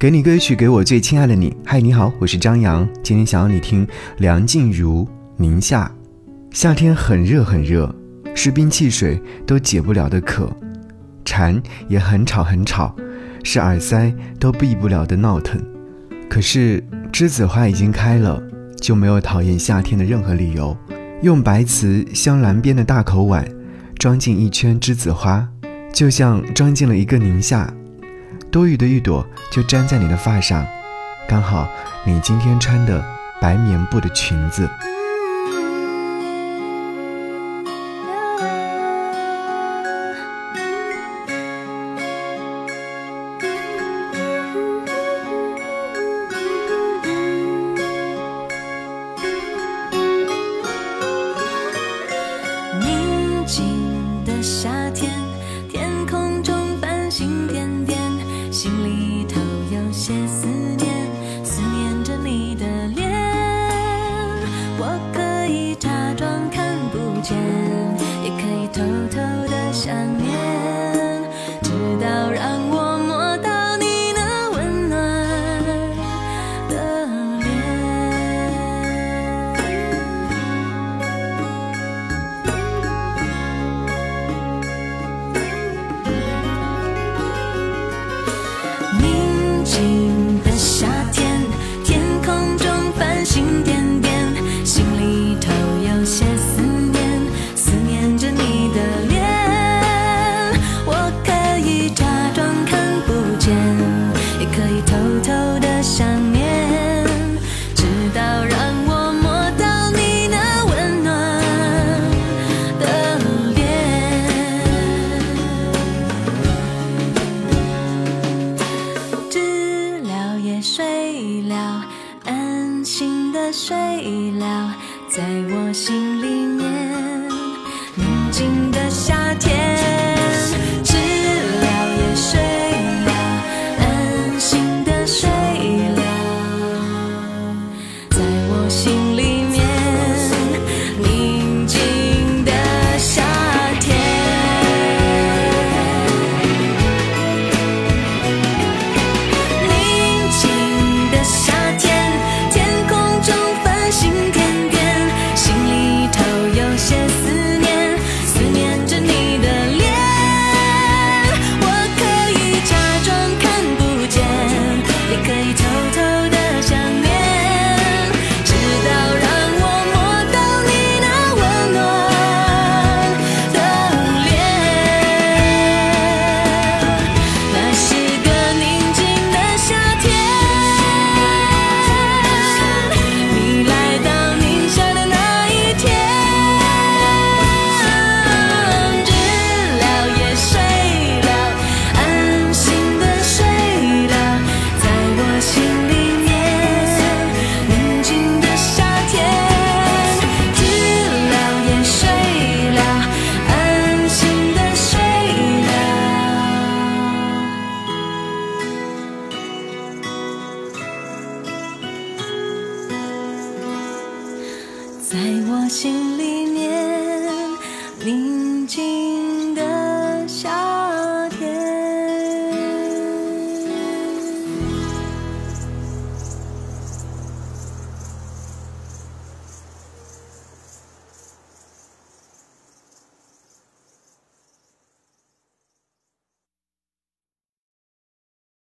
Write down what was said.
给你歌曲，给我最亲爱的你。嗨，你好，我是张扬。今天想要你听梁静茹《宁夏》。夏天很热很热，是冰汽水都解不了的渴，蝉也很吵很吵，是耳塞都避不了的闹腾。可是栀子花已经开了，就没有讨厌夏天的任何理由。用白瓷镶蓝边的大口碗，装进一圈栀子花，就像装进了一个宁夏。多余的一朵就粘在你的发上，刚好你今天穿的白棉布的裙子。宁静的夏天，偷偷的想念，直到让我睡了，安心的睡了，在我心里面，心里面